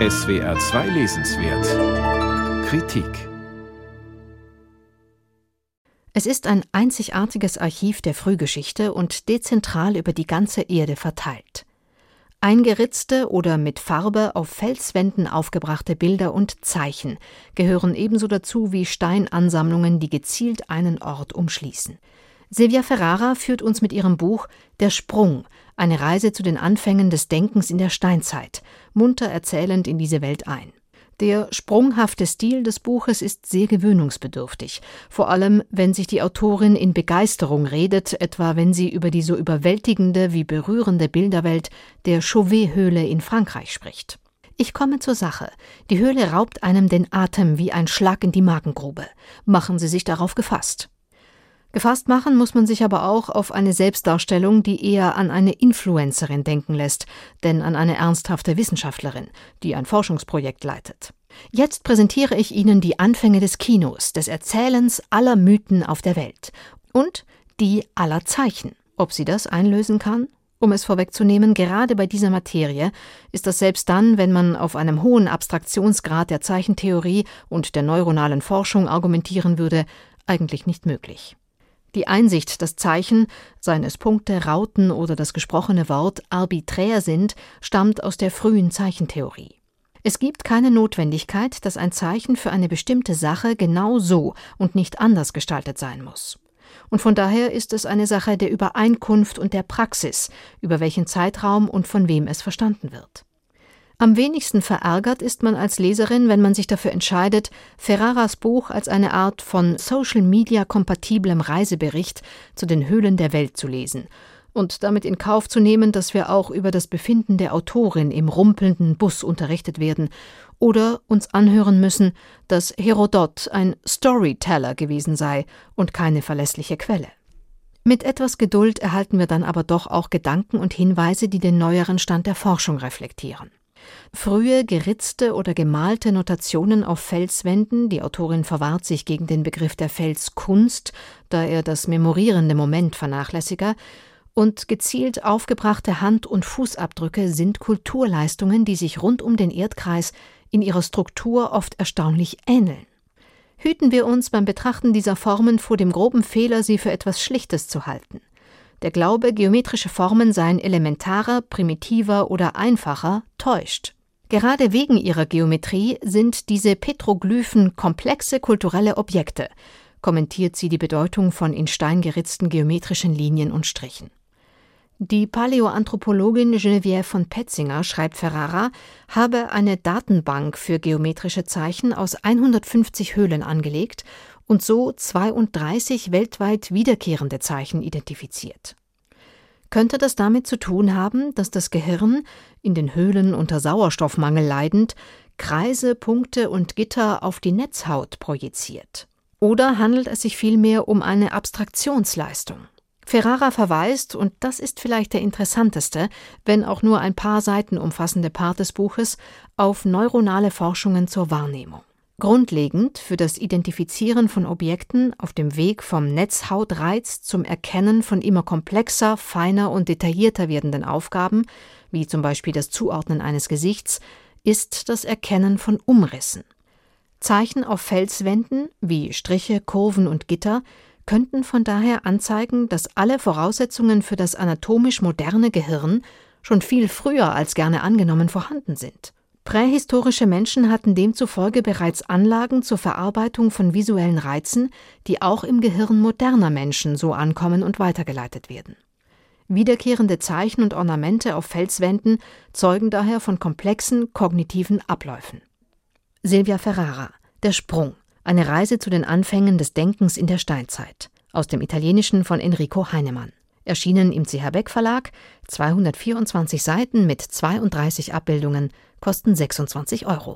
SWR 2 Lesenswert Kritik Es ist ein einzigartiges Archiv der Frühgeschichte und dezentral über die ganze Erde verteilt. Eingeritzte oder mit Farbe auf Felswänden aufgebrachte Bilder und Zeichen gehören ebenso dazu wie Steinansammlungen, die gezielt einen Ort umschließen. Silvia Ferrara führt uns mit ihrem Buch Der Sprung, eine Reise zu den Anfängen des Denkens in der Steinzeit, munter erzählend in diese Welt ein. Der sprunghafte Stil des Buches ist sehr gewöhnungsbedürftig, vor allem wenn sich die Autorin in Begeisterung redet, etwa wenn sie über die so überwältigende wie berührende Bilderwelt der Chauvet-Höhle in Frankreich spricht. Ich komme zur Sache. Die Höhle raubt einem den Atem wie ein Schlag in die Magengrube. Machen Sie sich darauf gefasst. Gefasst machen muss man sich aber auch auf eine Selbstdarstellung, die eher an eine Influencerin denken lässt, denn an eine ernsthafte Wissenschaftlerin, die ein Forschungsprojekt leitet. Jetzt präsentiere ich Ihnen die Anfänge des Kinos, des Erzählens aller Mythen auf der Welt und die aller Zeichen. Ob sie das einlösen kann? Um es vorwegzunehmen, gerade bei dieser Materie ist das selbst dann, wenn man auf einem hohen Abstraktionsgrad der Zeichentheorie und der neuronalen Forschung argumentieren würde, eigentlich nicht möglich. Die Einsicht, dass Zeichen, seien es Punkte, Rauten oder das gesprochene Wort, arbiträr sind, stammt aus der frühen Zeichentheorie. Es gibt keine Notwendigkeit, dass ein Zeichen für eine bestimmte Sache genau so und nicht anders gestaltet sein muss. Und von daher ist es eine Sache der Übereinkunft und der Praxis, über welchen Zeitraum und von wem es verstanden wird. Am wenigsten verärgert ist man als Leserin, wenn man sich dafür entscheidet, Ferraras Buch als eine Art von Social-Media-kompatiblem Reisebericht zu den Höhlen der Welt zu lesen und damit in Kauf zu nehmen, dass wir auch über das Befinden der Autorin im rumpelnden Bus unterrichtet werden oder uns anhören müssen, dass Herodot ein Storyteller gewesen sei und keine verlässliche Quelle. Mit etwas Geduld erhalten wir dann aber doch auch Gedanken und Hinweise, die den neueren Stand der Forschung reflektieren. Frühe geritzte oder gemalte Notationen auf Felswänden, die Autorin verwahrt sich gegen den Begriff der Felskunst, da er das memorierende Moment vernachlässige, und gezielt aufgebrachte Hand- und Fußabdrücke sind Kulturleistungen, die sich rund um den Erdkreis in ihrer Struktur oft erstaunlich ähneln. Hüten wir uns beim Betrachten dieser Formen vor dem groben Fehler, sie für etwas Schlichtes zu halten. Der Glaube, geometrische Formen seien elementarer, primitiver oder einfacher, täuscht. Gerade wegen ihrer Geometrie sind diese Petroglyphen komplexe kulturelle Objekte, kommentiert sie die Bedeutung von in Stein geritzten geometrischen Linien und Strichen. Die Paläoanthropologin Geneviève von Petzinger, schreibt Ferrara, habe eine Datenbank für geometrische Zeichen aus 150 Höhlen angelegt und so 32 weltweit wiederkehrende Zeichen identifiziert. Könnte das damit zu tun haben, dass das Gehirn, in den Höhlen unter Sauerstoffmangel leidend, Kreise, Punkte und Gitter auf die Netzhaut projiziert? Oder handelt es sich vielmehr um eine Abstraktionsleistung? Ferrara verweist, und das ist vielleicht der interessanteste, wenn auch nur ein paar Seiten umfassende Part des Buches, auf neuronale Forschungen zur Wahrnehmung. Grundlegend für das Identifizieren von Objekten auf dem Weg vom Netzhautreiz zum Erkennen von immer komplexer, feiner und detaillierter werdenden Aufgaben, wie zum Beispiel das Zuordnen eines Gesichts, ist das Erkennen von Umrissen. Zeichen auf Felswänden wie Striche, Kurven und Gitter könnten von daher anzeigen, dass alle Voraussetzungen für das anatomisch moderne Gehirn schon viel früher als gerne angenommen vorhanden sind. Prähistorische Menschen hatten demzufolge bereits Anlagen zur Verarbeitung von visuellen Reizen, die auch im Gehirn moderner Menschen so ankommen und weitergeleitet werden. Wiederkehrende Zeichen und Ornamente auf Felswänden zeugen daher von komplexen kognitiven Abläufen. Silvia Ferrara Der Sprung. Eine Reise zu den Anfängen des Denkens in der Steinzeit. Aus dem Italienischen von Enrico Heinemann. Erschienen im CH Beck Verlag, 224 Seiten mit 32 Abbildungen, kosten 26 Euro